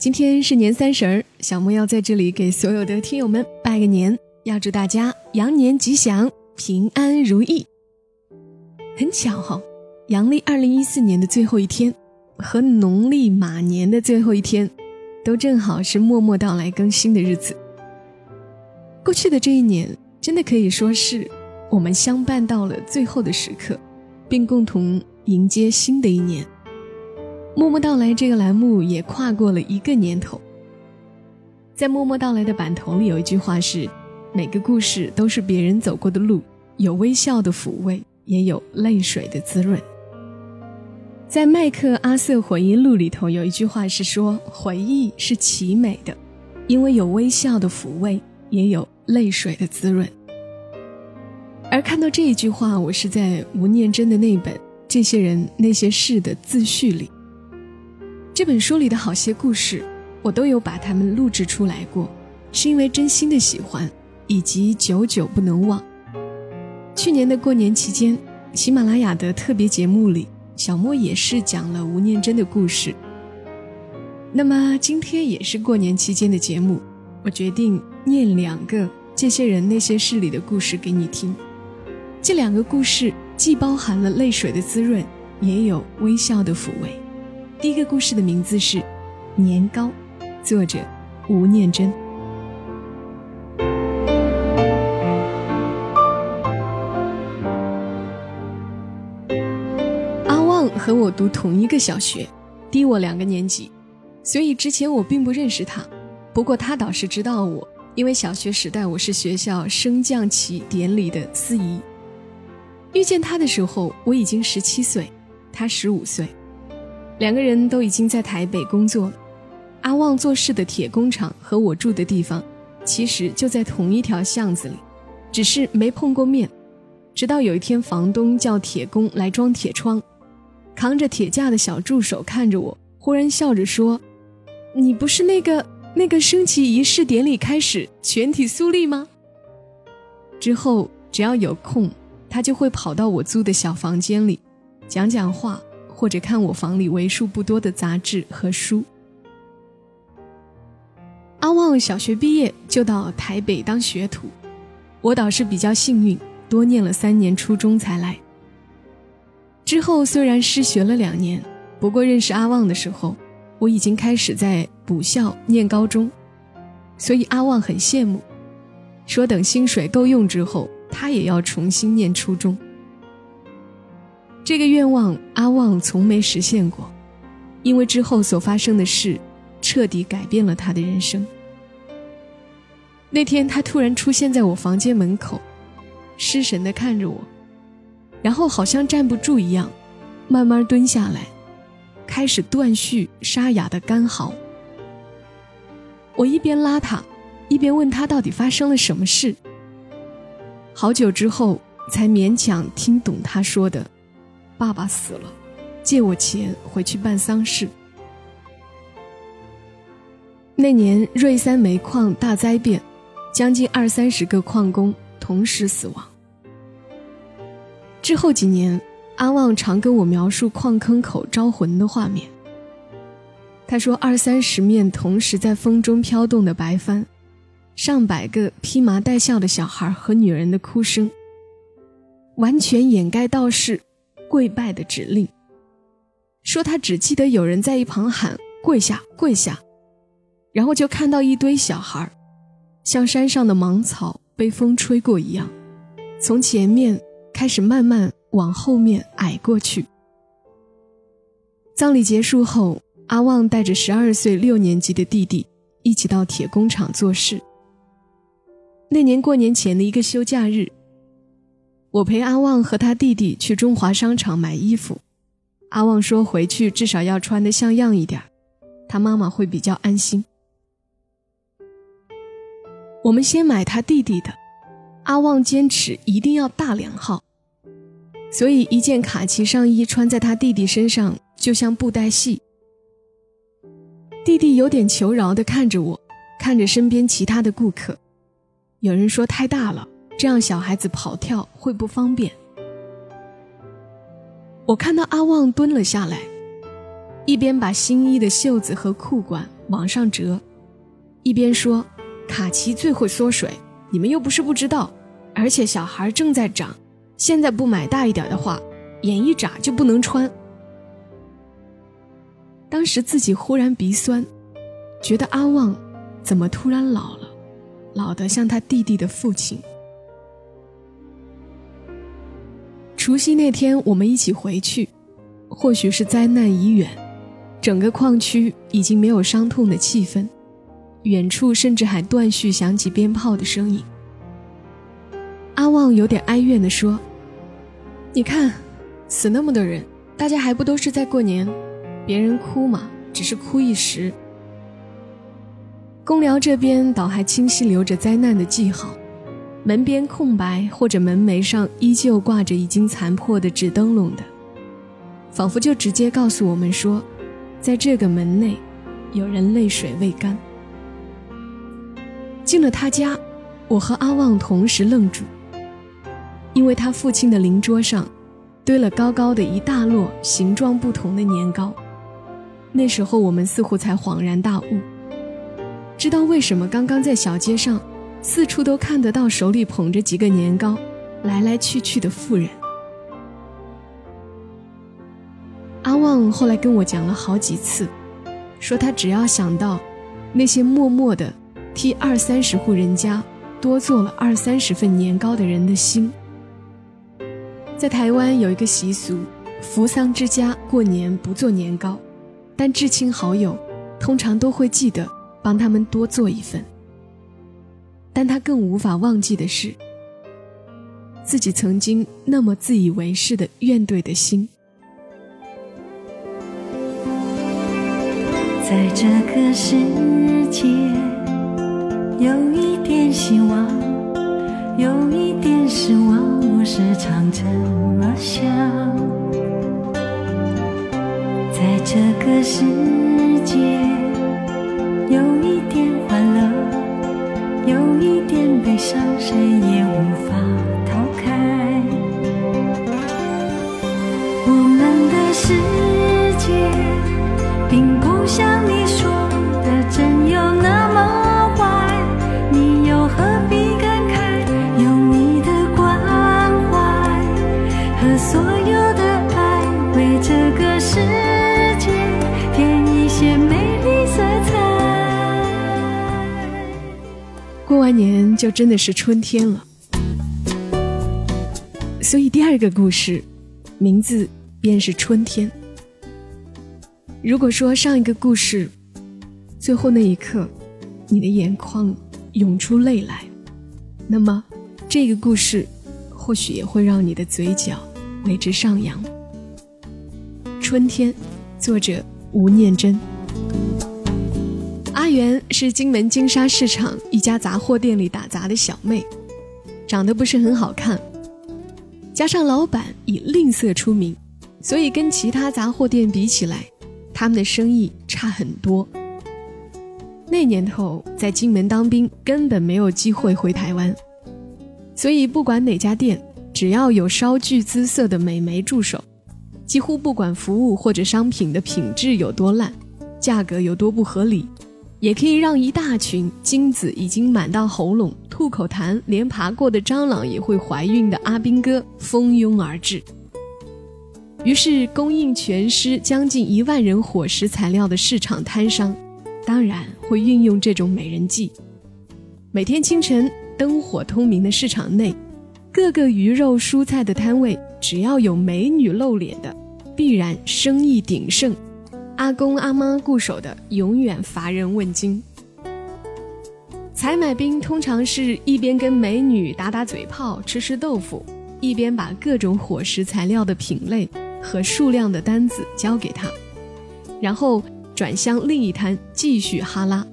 今天是年三十儿，小莫要在这里给所有的听友们拜个年，要祝大家羊年吉祥，平安如意。很巧哈、阳历二零一四年的最后一天和农历马年的最后一天，都正好是默默到来更新的日子。过去的这一年，真的可以说是我们相伴到了最后的时刻，并共同迎接新的一年。默默到来这个栏目也跨过了一个年头。在默默到来的版头里有一句话是：每个故事都是别人走过的路，有微笑的抚慰，也有泪水的滋润。在麦克阿瑟回忆录里头有一句话是说：回忆是奇美的，因为有微笑的抚慰，也有泪水的滋润。而看到这一句话，我是在吴念真的那本《这些人那些事》的自序里。这本书里的好些故事，我都有把它们录制出来过，是因为真心的喜欢，以及久久不能忘。去年的过年期间，喜马拉雅的特别节目里，小莫也是讲了吴念真的故事。那么今天也是过年期间的节目，我决定念两个这些人那些事里的故事给你听。这两个故事既包含了泪水的滋润，也有微笑的抚慰。第一个故事的名字是《年糕》，作者吴念真。阿旺和我读同一个小学，低我两个年级，所以之前我并不认识他。不过他倒是知道我，因为小学时代我是学校升降旗典礼的司仪。遇见他的时候，我已经十七岁，他十五岁，两个人都已经在台北工作。阿旺做事的铁工厂和我住的地方，其实就在同一条巷子里，只是没碰过面。直到有一天，房东叫铁工来装铁窗，扛着铁架的小助手看着我，忽然笑着说：“你不是那个那个升旗仪式典礼开始全体肃立吗？”之后只要有空，他就会跑到我租的小房间里，讲讲话，或者看我房里为数不多的杂志和书。阿旺小学毕业就到台北当学徒，我倒是比较幸运，多念了三年初中才来。之后虽然失学了两年，不过认识阿旺的时候，我已经开始在补校念高中，所以阿旺很羡慕，说等薪水够用之后，他也要重新念初中。这个愿望阿旺从没实现过，因为之后所发生的事。彻底改变了他的人生。那天，他突然出现在我房间门口，失神地看着我，然后好像站不住一样，慢慢蹲下来，开始断续沙哑的干嚎。我一边拉他，一边问他到底发生了什么事。好久之后，才勉强听懂他说的：“爸爸死了，借我钱回去办丧事。”那年瑞三煤矿大灾变，将近二三十个矿工同时死亡。之后几年，阿旺常跟我描述矿坑口招魂的画面。他说，二三十面同时在风中飘动的白帆，上百个披麻戴孝的小孩和女人的哭声，完全掩盖道士跪拜的指令。说他只记得有人在一旁喊“跪下，跪下”。然后就看到一堆小孩，像山上的芒草被风吹过一样，从前面开始慢慢往后面矮过去。葬礼结束后，阿旺带着十二岁六年级的弟弟一起到铁工厂做事。那年过年前的一个休假日，我陪阿旺和他弟弟去中华商场买衣服。阿旺说回去至少要穿得像样一点，他妈妈会比较安心。我们先买他弟弟的。阿旺坚持一定要大两号，所以一件卡其上衣穿在他弟弟身上就像布袋戏。弟弟有点求饶地看着我，看着身边其他的顾客。有人说太大了，这样小孩子跑跳会不方便。我看到阿旺蹲了下来，一边把新衣的袖子和裤管往上折，一边说：“卡其最会缩水，你们又不是不知道。而且小孩正在长，现在不买大一点的话，眼一眨就不能穿。”当时自己忽然鼻酸，觉得阿旺怎么突然老了，老得像他弟弟的父亲。除夕那天，我们一起回去，或许是灾难已远，整个矿区已经没有伤痛的气氛，远处甚至还断续响起鞭炮的声音。阿旺有点哀怨地说：“你看，死那么多人，大家还不都是在过年？”别人哭嘛，只是哭一时。公寮这边倒还清晰留着灾难的记号，门边空白或者门楣上依旧挂着已经残破的纸灯笼的，仿佛就直接告诉我们说，在这个门内，有人泪水未干。进了他家，我和阿旺同时愣住，因为他父亲的灵桌上，堆了高高的一大摞形状不同的年糕。那时候我们似乎才恍然大悟，知道为什么刚刚在小街上，四处都看得到手里捧着几个年糕，来来去去的妇人。阿旺后来跟我讲了好几次，说他只要想到那些默默的替二三十户人家多做了二三十份年糕的人的心。在台湾有一个习俗，扶丧之家过年不做年糕。但至亲好友，通常都会记得帮他们多做一份。但他更无法忘记的是，自己曾经那么自以为是的怨怼的心。在这个世界，有一点希望，有一点失望，我时常这么想。在这个世真的是春天了，所以第二个故事，名字便是春天。如果说上一个故事，最后那一刻，你的眼眶涌出泪来，那么这个故事，或许也会让你的嘴角为之上扬。春天，作者吴念真。阿元是金门金沙市场一家杂货店里打杂的小妹，长得不是很好看，加上老板以吝啬出名，所以跟其他杂货店比起来，他们的生意差很多。那年头在金门当兵，根本没有机会回台湾，所以不管哪家店，只要有稍具姿色的美眉驻守，几乎不管服务或者商品的品质有多烂，价格有多不合理。也可以让一大群精子已经满到喉咙、吐口痰、连爬过的蟑螂也会怀孕的阿兵哥蜂拥而至。于是，供应全师将近一万人伙食材料的市场摊商，当然会运用这种美人计。每天清晨，灯火通明的市场内，各个鱼肉蔬菜的摊位，只要有美女露脸的，必然生意鼎盛。阿公阿妈固守的，永远乏人问津。采买兵通常是一边跟美女打打嘴炮、吃吃豆腐，一边把各种伙食材料的品类和数量的单子交给他，然后转向另一摊继续哈拉。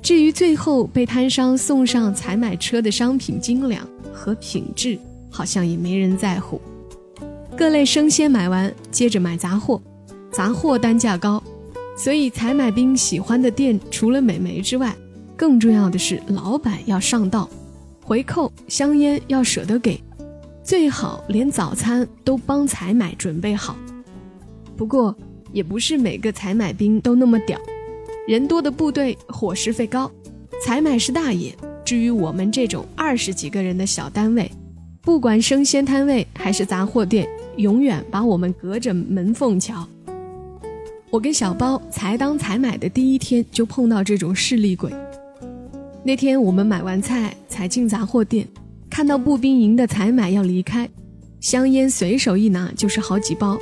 至于最后被摊商送上采买车的商品精良和品质，好像也没人在乎。各类生鲜买完，接着买杂货，杂货单价高，所以采买兵喜欢的店除了美眉之外，更重要的是老板要上道，回扣香烟要舍得给，最好连早餐都帮采买准备好。不过，也不是每个采买兵都那么屌。人多的部队伙食费高，采买是大爷。至于我们这种二十几个人的小单位，不管生鲜摊位还是杂货店，永远把我们隔着门缝瞧。我跟小包才当采买的第一天就碰到这种势利鬼。那天我们买完菜才进杂货店，看到步兵营的采买要离开，香烟随手一拿就是好几包。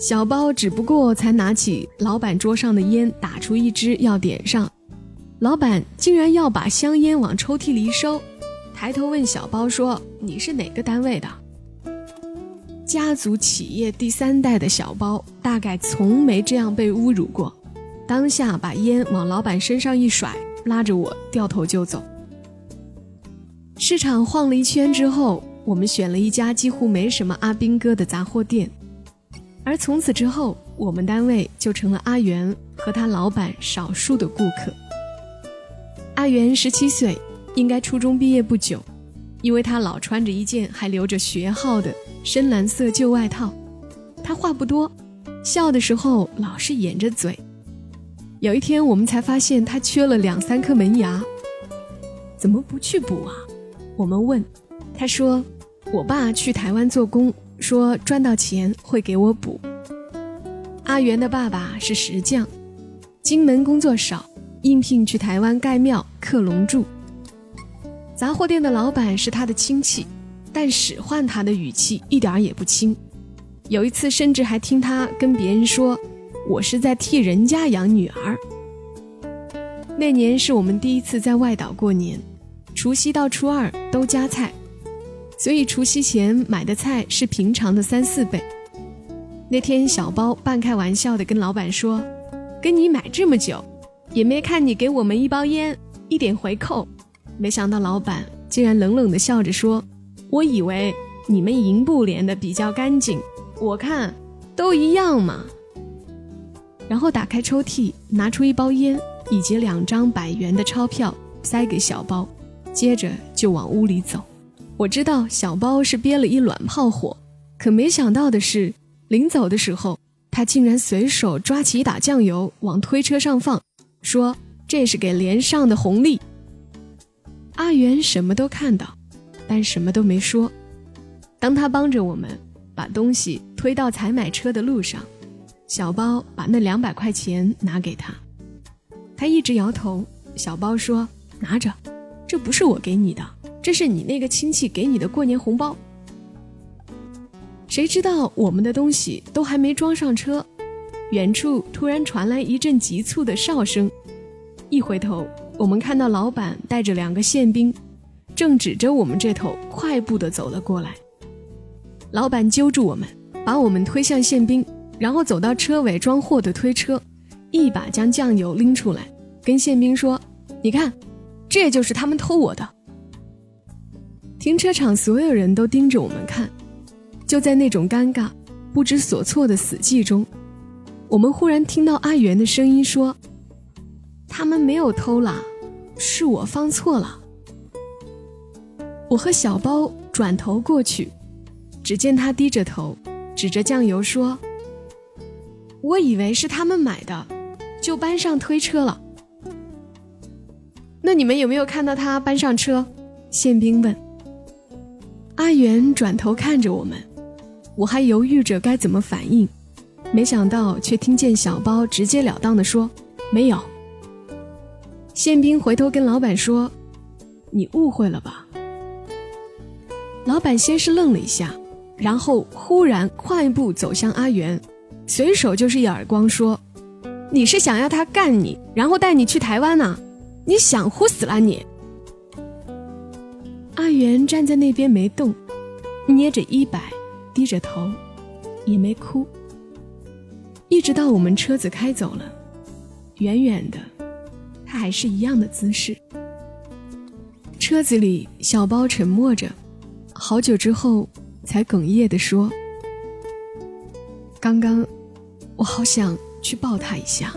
小包只不过才拿起老板桌上的烟，打出一支要点上，老板竟然要把香烟往抽屉里收，抬头问小包说：“你是哪个单位的？”家族企业第三代的小包大概从没这样被侮辱过，当下把烟往老板身上一甩，拉着我掉头就走。市场晃了一圈之后，我们选了一家几乎没什么阿兵哥的杂货店。而从此之后，我们单位就成了阿元和他老板少数的顾客。阿元十七岁，应该初中毕业不久，因为他老穿着一件还留着学号的深蓝色旧外套。他话不多，笑的时候老是掩着嘴。有一天，我们才发现他缺了两三颗门牙，怎么不去补啊？我们问，他说：“我爸去台湾做工。”说赚到钱会给我补。阿元的爸爸是石匠，金门工作少，应聘去台湾盖庙刻龙柱。杂货店的老板是他的亲戚，但使唤他的语气一点也不轻。有一次甚至还听他跟别人说：“我是在替人家养女儿。”那年是我们第一次在外岛过年，除夕到初二都加菜。所以除夕前买的菜是平常的三四倍。那天小包半开玩笑的跟老板说：“跟你买这么久，也没看你给我们一包烟，一点回扣。”没想到老板竟然冷冷的笑着说：“我以为你们银布连的比较干净，我看都一样嘛。”然后打开抽屉，拿出一包烟以及两张百元的钞票塞给小包，接着就往屋里走。我知道小包是憋了一卵炮火，可没想到的是，临走的时候，他竟然随手抓起一打酱油往推车上放，说这是给连上的红利。阿元什么都看到，但什么都没说。当他帮着我们把东西推到采买车的路上，小包把那两百块钱拿给他，他一直摇头。小包说：“拿着，这不是我给你的。”这是你那个亲戚给你的过年红包。谁知道我们的东西都还没装上车，远处突然传来一阵急促的哨声。一回头，我们看到老板带着两个宪兵，正指着我们这头快步的走了过来。老板揪住我们，把我们推向宪兵，然后走到车尾装货的推车，一把将酱油拎出来，跟宪兵说：“你看，这就是他们偷我的。”停车场所有人都盯着我们看，就在那种尴尬、不知所措的死寂中，我们忽然听到阿元的声音说：“他们没有偷啦，是我放错了。”我和小包转头过去，只见他低着头，指着酱油说：“我以为是他们买的，就搬上推车了。”那你们有没有看到他搬上车？宪兵问。阿元转头看着我们，我还犹豫着该怎么反应，没想到却听见小包直截了当的说：“没有。”宪兵回头跟老板说：“你误会了吧？”老板先是愣了一下，然后忽然快步走向阿元，随手就是一耳光，说：“你是想要他干你，然后带你去台湾呐？你想乎死了你！”阿元站在那边没动，捏着衣摆，低着头，也没哭。一直到我们车子开走了，远远的，他还是一样的姿势。车子里，小包沉默着，好久之后才哽咽地说：“刚刚，我好想去抱他一下。”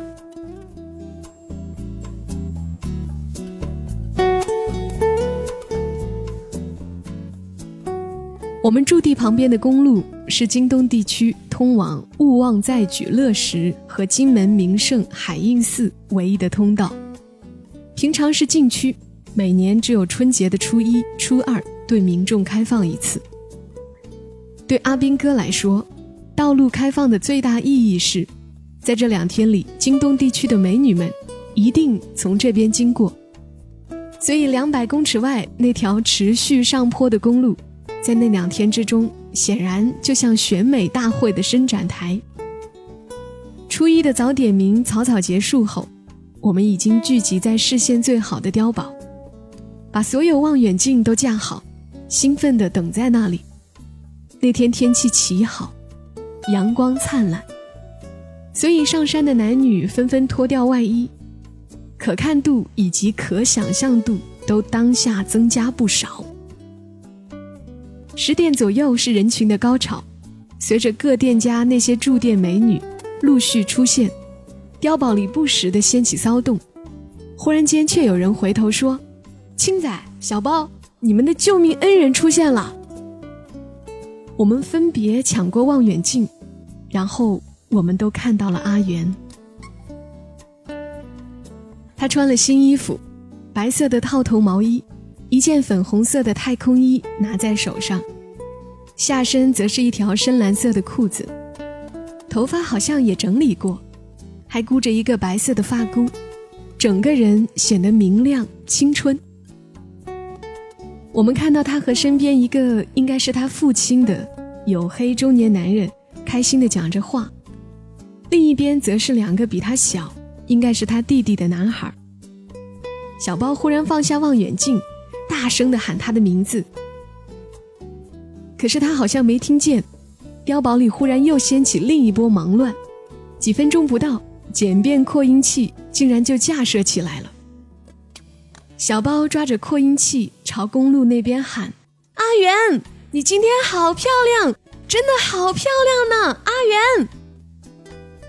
我们驻地旁边的公路是京东地区通往勿忘在举乐石和金门名胜海印寺唯一的通道。平常是禁区，每年只有春节的初一、初二对民众开放一次。对阿斌哥来说，道路开放的最大意义是，在这两天里，京东地区的美女们一定从这边经过。所以，两百公尺外那条持续上坡的公路。在那两天之中，显然就像选美大会的伸展台。初一的早点名草草结束后，我们已经聚集在视线最好的碉堡，把所有望远镜都架好，兴奋地等在那里。那天天气奇好，阳光灿烂，所以上山的男女纷纷脱掉外衣，可看度以及可想象度都当下增加不少。十点左右是人群的高潮，随着各店家那些驻店美女陆续出现，碉堡里不时的掀起骚动。忽然间，却有人回头说：“青仔、小包，你们的救命恩人出现了。”我们分别抢过望远镜，然后我们都看到了阿元。他穿了新衣服，白色的套头毛衣。一件粉红色的太空衣拿在手上，下身则是一条深蓝色的裤子，头发好像也整理过，还箍着一个白色的发箍，整个人显得明亮青春。我们看到他和身边一个应该是他父亲的黝黑中年男人开心地讲着话，另一边则是两个比他小，应该是他弟弟的男孩。小包忽然放下望远镜。大声的喊他的名字，可是他好像没听见。碉堡里忽然又掀起另一波忙乱，几分钟不到，简便扩音器竟然就架设起来了。小包抓着扩音器朝公路那边喊：“阿元，你今天好漂亮，真的好漂亮呢，阿元！”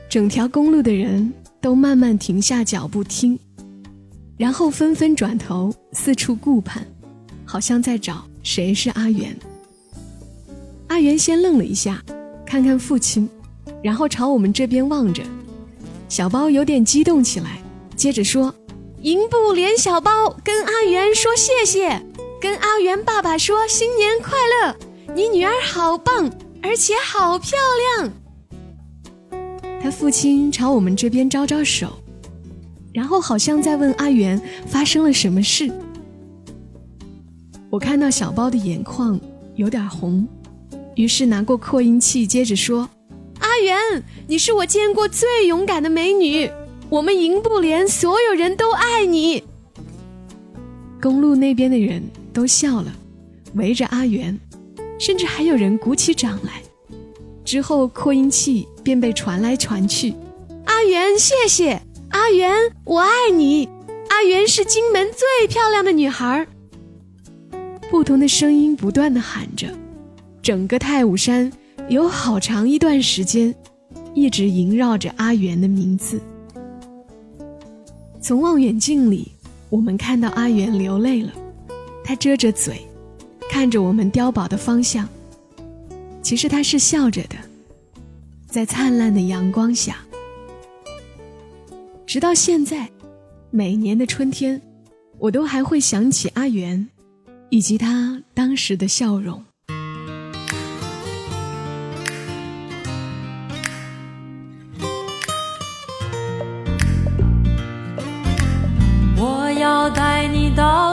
整条公路的人都慢慢停下脚步听。然后纷纷转头四处顾盼，好像在找谁是阿元。阿元先愣了一下，看看父亲，然后朝我们这边望着。小包有点激动起来，接着说：“银布连小包跟阿元说谢谢，跟阿元爸爸说新年快乐，你女儿好棒，而且好漂亮。”他父亲朝我们这边招招手。然后好像在问阿元发生了什么事。我看到小包的眼眶有点红，于是拿过扩音器接着说：“阿元，你是我见过最勇敢的美女，我们营部连所有人都爱你。”公路那边的人都笑了，围着阿元，甚至还有人鼓起掌来。之后扩音器便被传来传去：“阿元，谢谢。”阿元，我爱你。阿元是金门最漂亮的女孩。不同的声音不断的喊着，整个太武山有好长一段时间，一直萦绕着阿元的名字。从望远镜里，我们看到阿元流泪了，他遮着嘴，看着我们碉堡的方向。其实他是笑着的，在灿烂的阳光下。直到现在，每年的春天，我都还会想起阿元，以及他当时的笑容。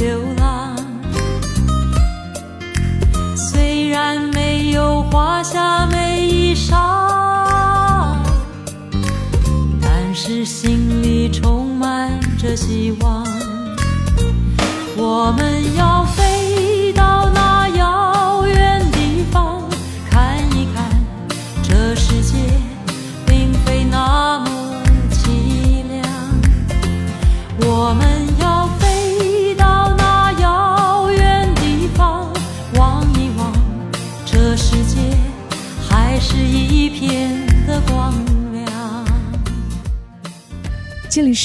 流浪虽然没有华厦美衣裳但是心里充满着希望。我们要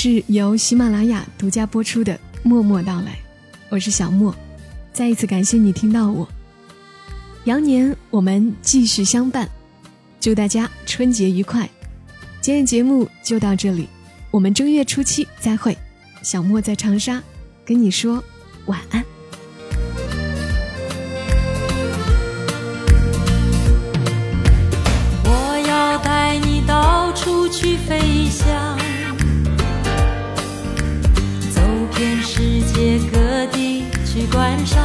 是由喜马拉雅独家播出的《默默到来》，我是小莫，再一次感谢你听到我。羊年我们继续相伴，祝大家春节愉快。今天节目就到这里，我们正月初七再会。小莫在长沙，跟你说晚安。去观